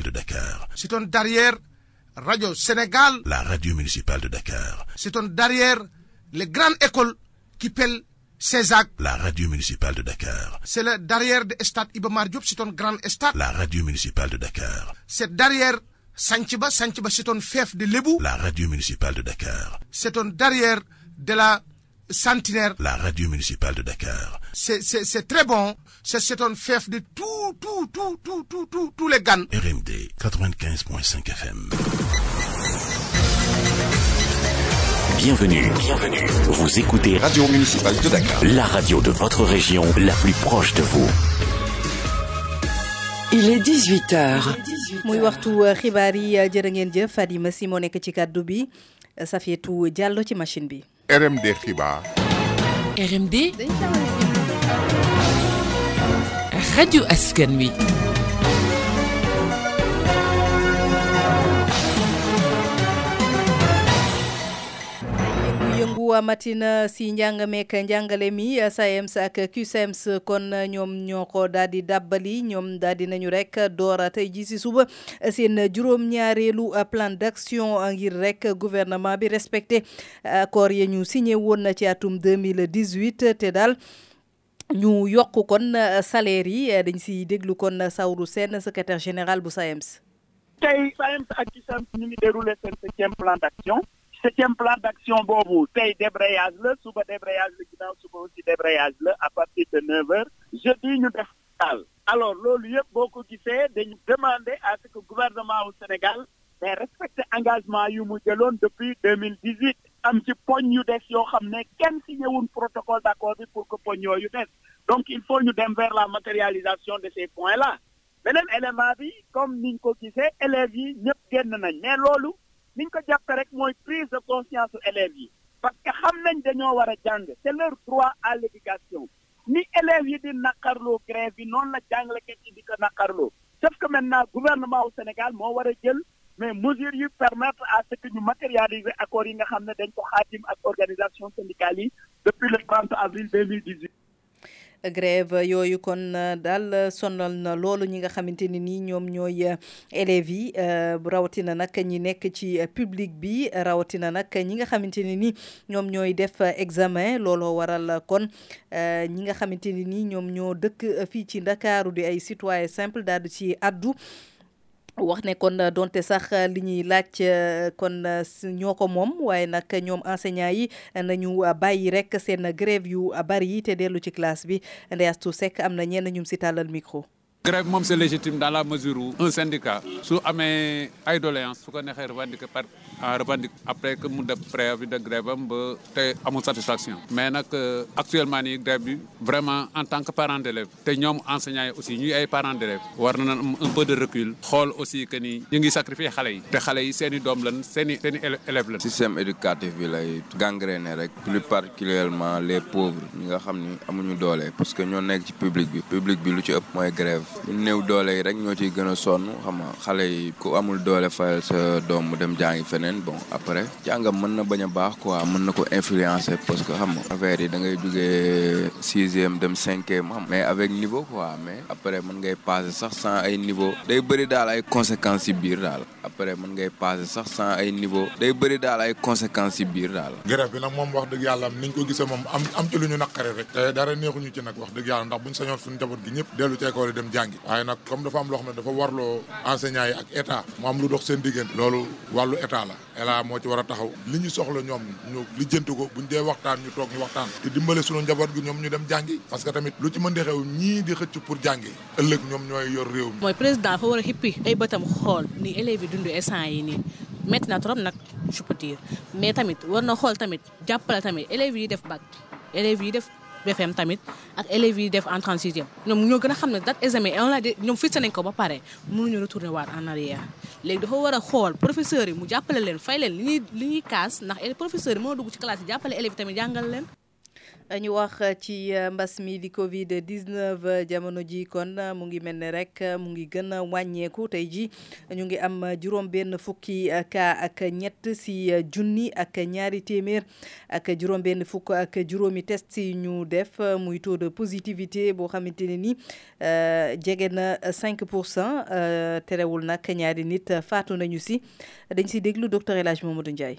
de Dakar. C'est un derrière Radio Sénégal. La radio municipale de Dakar. C'est un derrière les grandes écoles qui pèlent Césac. La radio municipale de Dakar. C'est le derrière de Stade Ibamar Diop, c'est un grand Estat. La radio municipale de Dakar. C'est derrière Sanchiba, Sanchiba c'est un fief de Lebou. La radio municipale de Dakar. C'est un derrière de la la radio municipale de Dakar. C'est très bon. C'est un fief de tout, tout, tout, tout, tout, tout, tous les gants. RMD 95.5 FM. Bienvenue. Bienvenue. Vous écoutez Radio Municipale de Dakar. La radio de votre région, la plus proche de vous. Il est 18h. waxtu euh, euh, ci bi euh, machine RMD Khiba. RMD radio Askanwi. wi bu matina eh, si njàng meek njàngale mi eh, SAEMS ak CUSEMS eh, kon ñoom ñoo ko daal di dàbbali ñoom daal di nañu rek door tey ji si suba seen juróom-ñaareelu plan d'action ngir rek gouvernement bi respecté accord yi ñu signé woon na ci atum 2018 te daal ñu yokk kon salaire yi dañ si déglu kon Saourou Sène secretaire général bu SAEMS. tey SAEMS ak CUSEMS ñu ngi déroulé seen septième plan d'action. septième plan d'action c'est c'est débrayage le sous débrayage le ginnaaw sous aussi débrayage le à partir de 9h. jeudi nous def daal alors lieu, beaucoup qui sait, de nous demander à ce que le gouvernement au Sénégal ben, respecte l'engagement engagement yu depuis 2018, un am ci yu protocole d'accord pour que nous nous donc il faut nous donner vers la matérialisation de ces points là est ma vie, comme niñ qui sait, elle est vie, nous nañ mais loolu ni ñu ko jàppee rek mooy prise de conscience élèves yi parce que xam nañ dañoo war a c'est leur droit à l'éducation ni élèves yi di naqarloo grève bi noonu la jàngalekat yi di ko naqarloo sauf que maintenant gouvernement au Sénégal moo war a jël mais mesures yi permettre à ce que ñu matérialiser accord yi nga xam ne dañ ko xaatim ak organisation syndicale yi depuis le 30 avril 2018 grève yooyu kon euh, daal sonal na loolu ñi nga xamante ni nii ñoom ñooy euh, élèves yi euh, rawatina nag ñi nekk ci public bi rawatina nag ñi nga xamante ne nii ñoom ñooy def examen looloo waral kon ñi nga xamante ne nii ñoom ñoo dëkk fii ci Ndakaaru di ay citoyen simple daal di ci addu wax ne kon euh, donte sax euh, li ñuy laaj euh, kon ñoo ko moom waaye nag ñoom enseignants yi nañu bàyyi rek seen grève yu a bari yi te dellu ci classe bi Ndeye Astou Seck am na ñenn ñum si tàllal micro. grève moom c'est légitime dans la mesure où un syndicat su amee ay doléance su ko neexee revendiquer par en ah, revendique après que mu def préavis de grève am ba te amul satisfaction mais nag euh, actuellement nii grève vraiment en tant que parent d'élève te ñoom enseignants aussi ñuy ay parents d'élèves war na am un peu de recul xool aussi que ni ñu ngi sacrifier xale yi te xale yi seen i doom lan seen élèves lan système éducatif bi lay gangrené. rek plus particulièrement les pauvres ñi nga xam ni amuñu doole parce que ñoo nekk ci public bi public bi lu ci ëpp mooy grève néew doole yi rek ñoo ciy gën a sonn xam nga xale yi ku amul doole fayal sa doom mu dem jàngi feneen bon après jàngam mën na bañ a baax quoi mën na ko influencer parce que xam nga affaire yi da ngay jugee sixième dem cinquième xam mais avec niveau quoi mais après mën ngay passer sax sans ay niveau day bëri daal ay conséquences ci biir daal après mën ngay passer sax sans ay niveau day bëri daal ay conséquences ci biir daal. grève bi nag moom wax dëgg yàlla niñ ko gisee moom am am ci lu ñu naqare rek. te dara neexuñu ci nag wax dëgg yàlla ndax buñ sañoon suñu njaboot gi ñëpp dellu ci école dem jàng jàngi waaye nak comme dafa am lo xamne dafa warlo enseignant yi ak état mo am lu dox sen digeent lolu walu état la ela mo ci wara a taxaw li ñu soxla ñom ñu lijjanti ko buñ dé waxtaan ñu tok ñu waxtaan di dimbalé suñu njabot gi ñom ñu dem jangi, parce que tamit lu ci mënde xew ñi di xëcc pour jangi ëlëk ñom ñoy yor réew moy président fa wara a ay bëtam xol ni élève yi dundu essence yi ni métti na trop nak je peux dire mais tamit war na tamit jappal tamit élève yi def bac élève yi def BFM tamit ak élèves yi def en 36 ñoom ñoo gën a xam ne date examen on l'a dit ñoom fixé ko ba pare mënuñu retourner waat en arrière léegi dafa war a xool professeurs yi mu jàppale leen fay leen li ñuy li ñuy kaas ndax professeurs yi moo dugg ci classe yi jàppale élèves yi tamit jàngal leen ñu wax ci euh, mbas mi di Covid 19 euh, jamono ji kon euh, mu ngi mel ni rek mu ngi gën wàññeeku tey ji ñu ngi am juróom-benn fukki cas ak ñett si junni ak ñaari téeméer ak juróom-benn fukk ak juróomi test yi ñu def muy taux de positivité boo xamante ne ni jege na 5 pour cent terewul nag ñaari nit faatu nañu si dañ ci déglu docteur El Hadj Mamadou Ndiaye.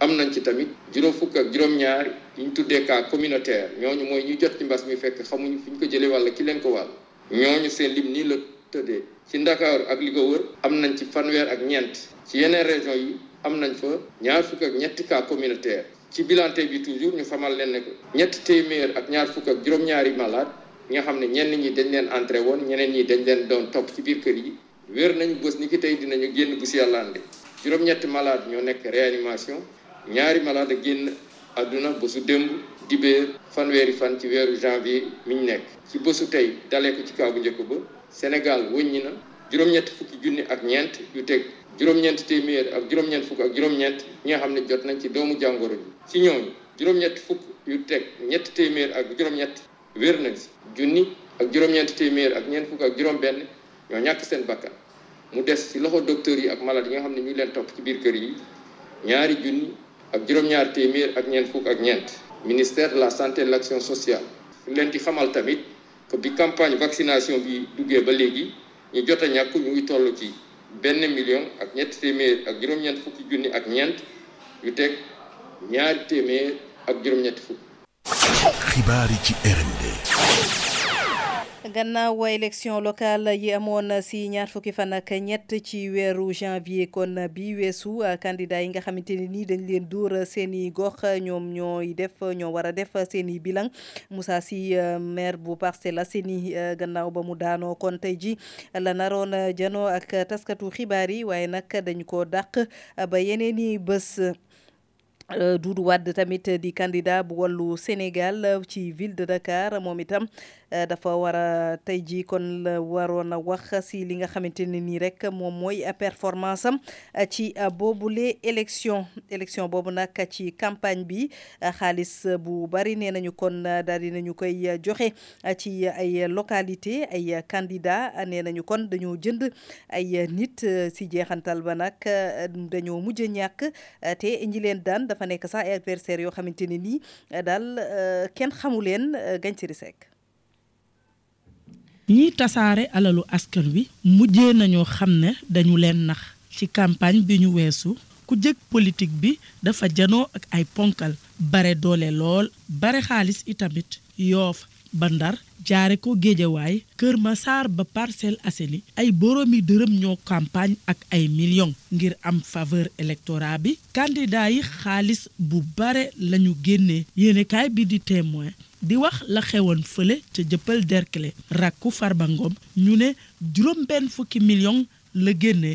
am nañ ci tamit juróom fukk ak juróom-ñaar ñu tuddee cas communautaire ñooñu mooy ñu jot ci mbas mi fekk xamuñu fi ñu ko jëlee walla ki leen ko wàll ñooñu seen lim nii la tëddee ci Ndakaaru ak li ko wër am nañ ci fanweer ak ñeent ci yeneen région yi am nañ fa ñaar fukk ak ñetti cas communautaire ci bilanté bi toujours ñu famal leen ne ko ñetti téeméer ak ñaar fukk ak juróom-ñaari malade nga xam ne ñenn ñi dañ leen entré woon ñeneen ñi dañ leen doon topp ci biir kër yi wér nañu bës ni ki tey dinañu génn bu si yàlla juróom-ñetti malade ñoo nekk réanimation ñaari malade génn aduna bésu démb dibéer fanweeri fan ci weeru janvier mi ñu nekk ci bésu tey dalee ko ci kaw bu njëkk ba Sénégal wëññi na juróom-ñett fukki junni ak ñeent yu teg juróom-ñeent téeméer ak juróom-ñeent fukk ak juróom-ñeent ñi nga xam ne jot nañ ci doomu jàngoro ji ci ñooñu juróom-ñett fukk yu teg ñett téeméer ak juróom-ñett wér nañ si junni ak juróom-ñeent téeméer ak ñeent fukk ak juróom-benn ñoo ñàkk seen bakkan mu des ci loxo docteur yi ak malade yi nga xam ne ñu leen topp ci biir kër yi ñaari junni ak juróom-ñaar téeméer ak ñeent fukk ak ñeent ministère de la santé et de l'action sociale leen di xamal tamit que bi campagne vaccination bi duggee ba léegi ñu jot a ñàkk ñu ngi toll ci benn million ak ñetti téeméer ak juróom-ñeent fukki junni ak ñeent yu teg ñaari téeméer ak juróom-ñetti fukk. xibaar yi ci RND. gannaaw élection locale yi amoon si ñaar fukki fan ak ñett ci weeru janvier kon bi weesu candidat yi nga xamante ni dañ leen dóor seen i gox ñoom ñooy def ñoo war a def seen i bilan Moussa si eh, maire bu parcelle seen eh, gannaaw ba mu daanoo kon tey ji la naroon eh, jano ak taskatu xibaar yi waaye nag dañ ko dàq ba yeneen i bés Doudou tamit di kandida bu wallu Sénégal ci ville de Dakar moom Euh, dafa war a tey jii kon waroon a wax si li nga xamante ne nii rek moom mooy performance am euh, ci euh, boobule élection élection boobu nag ci campagne bi xaalis bu bari nee nañu kon daal di koy joxe ci ay localité ay candidat nee nañu kon dañoo jënd ay nit si jeexantal ba nag dañoo mujj ñàkk te ñi leen daan dafa nekk sax adversaire yoo xamante ni nii daal kenn xamu leen gañ siri sekk ñiy tasaare alalu askan wi mujjee nañoo xam ne dañu leen nax ci campagne bi ñu weesu ku jëkk politique bi dafa janoo ak ay ponkal bare doole lool bare xaalis itamit yoof ba ndar jaare ko géejawaay Kër Masaar ba Parcelles Assainies ay boromi dërëm ñoo campagne ak ay millions ngir am faveur électorat bi candidat yi xaalis bu bare lañu génnee yéenekaay bi di témoin di wax la xewoon fële ca jëppal derkle rakku Farba Ngom ñu ne juróom benn fukki million la génne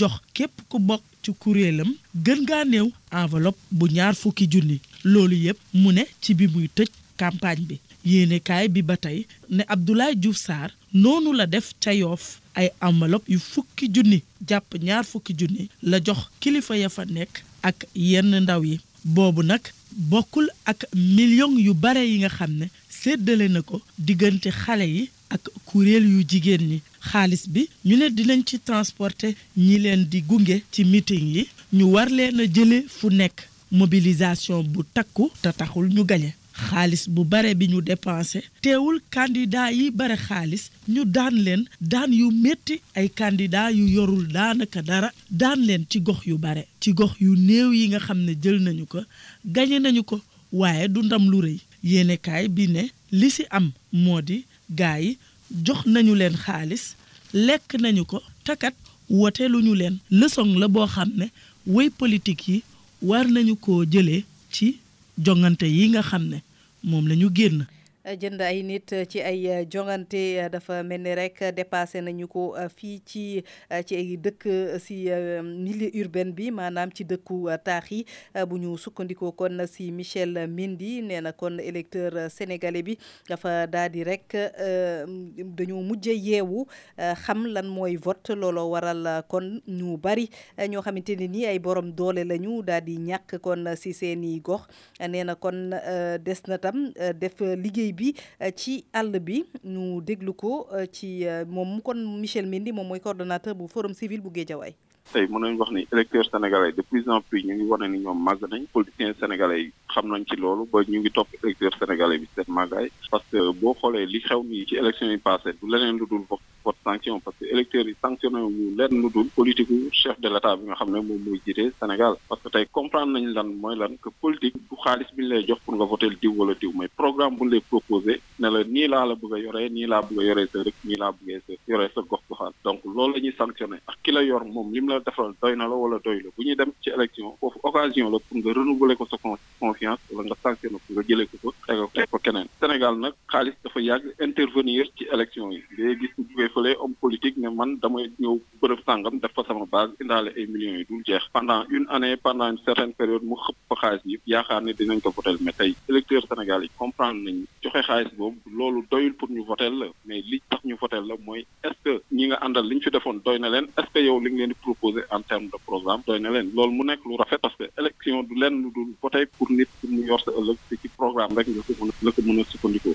jox képp ku bokk ci kuréelam gën ngaa néew enveloppe bu ñaar fukki junni loolu yëpp mu ne ci bi muy tëj campagne bi yéenekaay bi ba tey ne Abdoulaye Diouf saar noonu la def ca yoof ay enveloppe yu fukki junni jàpp ñaar fukki junni la jox kilifa ya fa nekk ak yenn ndaw yi boobu nag bokkul ak million yu bare yi nga xam ne séddale na ko diggante xale yi ak kuréel yu jigéen ñi xaalis bi ñu ne dinañ ci transporter ñi leen di gunge ci meeting yi ñu war leen a jële fu nekk mobilisation bu takku te taxul ñu gañe xaalis bu bare bi ñu dépensé teewul candidat yi bare xaalis ñu daan leen daan yu métti ay candidat yu yorul daanaka dara daan leen ci gox yu bare ci gox yu néew yi nga xam ne jël nañu ko gañe nañu ko waaye du ndam lu rëy yéenekaay bi ne li ci am moo di gaa yi jox nañu leen xaalis lekk nañu ko takat wote leen leçon la boo xam ne way politique yi war nañu ko jëlee ci jongante yi nga xam ne moom la ñu génn jënd ay nit eh, ci ay eh, jongante eh, dafa mel ni rek dépassé nañu ko fii ci ci ay dëkk si milieu urbain bi maanaam ci dëkku taax yi bu ñu sukkandikoo kon si Michel Mendy nee na kon électeur sénégalais bi dafa daal di rek dañoo mujj yeewu xam lan mooy vote looloo waral kon ñu bari ñoo xamante ne nii ay borom doole lañu daal di ñàkk kon si seeni gox nee na kon des na tam def liggéey. bi euh, ci àll bi ñu déglu ko euh, ci euh, moom kon Michel Mendi moom mooy coordonnateur bu forum civil bu Guédiawaye tey mën nañu wax ni électeurs sénégalais de plus en plus ñu ngi wane ni ñoom màgg nañ politiciens sénégalais yi xam nañ ci loolu ba ñu ngi topp électeurs sénégalais bi seen màggaay parce que boo xoolee li xew ci élection yi passé du leneen lu dul porte sanction parce que électeurs yi sanctionné wuñu lenn lu dul politique chef de l'état bi nga xam ne moom mooy jiite Sénégal parce que tey comprendre nañ lan mooy lan que politique du xaalis bi ñu lay jox pour nga voter diw wala diw mais programme bu ñu lay proposé ne la nii laa la bëgg a yoree nii laa bëgg a yoree sa rek nii laa bëgg a yoree sa gox goxaan donc loolu la ñuy sanctionné ak ki la yor moom lim la defal doy na la wala doy la bu ñuy dem ci élection foofu occasion la pour nga renouveler ko sa confiance wala nga sanctionné pour nga jëlee ko fa teg ko keneen Sénégal nag xaalis dafa yàgg intervenir ci élection yi léegi su jugee fële homme politique ne man damay ñëw bërëb sàngam def fa sama base indalé ay millions yi dul jeex pendant une année pendant une certaine période mu xëpp fa yi yëpp yaakaar ne dinañ ko votel mais tay électeurs Sénégal yi comprendre nañu joxe xaalis boobu loolu doyul pour ñu votel la mais li tax ñu votel la mooy est-ce que ñi nga àndal li fi defoon doy na leen est-ce que yow li nga leen di proposer en terme de programme doy na leen loolu mu nekk lu rafet parce que élection du leen lu dul voté pour nit pour mu yor sa ëllëg ci programme rek nga ko mën a la ko mën a sukkandikoo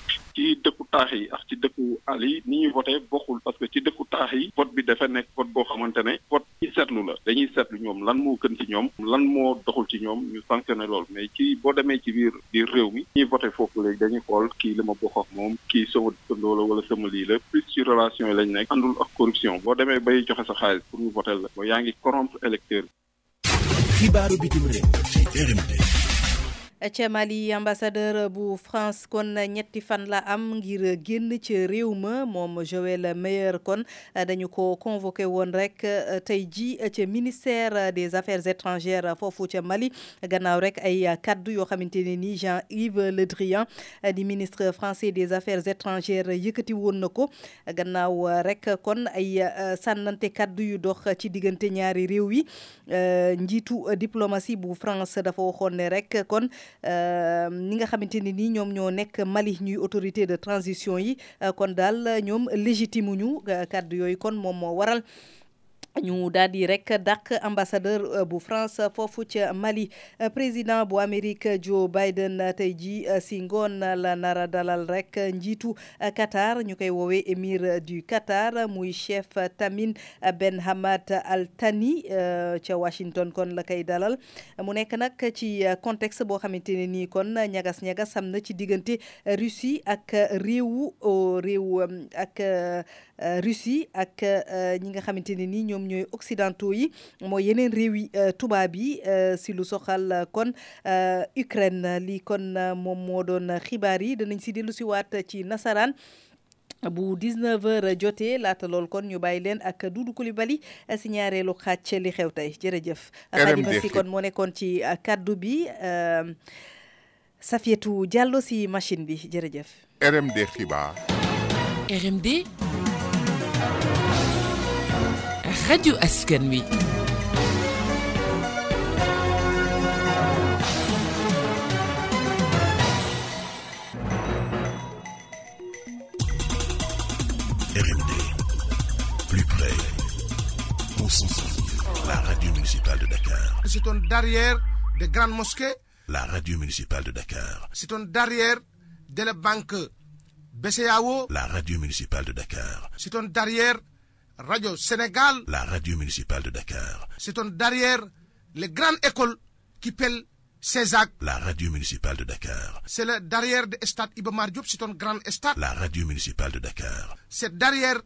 taax yi ak ci dëkku àll yi ni ñuy voté bokkul parce que ci dëkku taax yi vote bi dafa nekk vote boo xamante ne vote ci seetlu la dañuy seetlu ñoom lan moo gën ci ñoom lan moo doxul ci ñoom ñu sanctionné loolu mais ci boo demee ci biir biir réew mi ñuy voté foofu léegi dañuy xool kii li ma bokk moom kii sama dëkkandoo wala sama lii la plus ci relation yi lañ nekk àndul ak corruption boo demee bay joxe sa xaalis pour ñu voté la mooy yaa ngi corrompre électeur bi ca Mali ambassadeur bu France kon ñetti la Joël convoqué ministère des affaires étrangères Mali gannaaw rek ay kaddu Jean-Yves Le Drian ministre français des affaires étrangères yëkkati woon na gannaaw rek kon ay euh, kaddu yu dox ci diggante ñaari euh, diplomatie bu France Euh, ni nga xamante ni nii ñoom ñoo nekk Mali ñuy autorité de transition yi euh, kon daal ñoom légitime ñu euh, kàddu yooyu kon moom moo waral. ñu daal di rek dàq ambassadeur euh, bu France foofu ca Mali euh, président bu Amérique Joe Biden euh, tey jii si ngoon la nara dalal rek njiitu Qatar ñu koy woowee émir du Qatar muy chef tamin Ben Hamad Al Thani ca Washington kon la koy dalal mu nekk nag ci contexte boo xamante ne nii kon ñagas ñagas am na ci diggante Russie ak réewu réew ak Russie ak ñi nga xamante ne nii ñoom ñooy occidentaux yi mooy yeneen réew yi euh, tubaab yi euh, si lu soxal euh, kon Ukraine lii kon moom moo doon xibaar yi danañ si dellu si waat ci nasaraan bu 19h jotee laata lool kon ñu bàyyi leen ak Doudou Coulibaly si ñaareelu xàcc li xew tey jërëjëf. xadima kon moo nekkoon ci kaddu bi Safietou Diallo si machine bi jërëjëf. RMD xibaar. RMD. Radio RMD plus près la radio municipale de Dakar c'est une derrière des grandes mosquées la radio municipale de Dakar c'est une derrière de la banque BCEAO la radio municipale de Dakar c'est une derrière Radio Sénégal. La radio municipale de Dakar. C'est derrière les grandes écoles qui pèlent Césac. La radio municipale de Dakar. C'est derrière de stade Ibamar Diop, c'est un grand stade. La radio municipale de Dakar. C'est derrière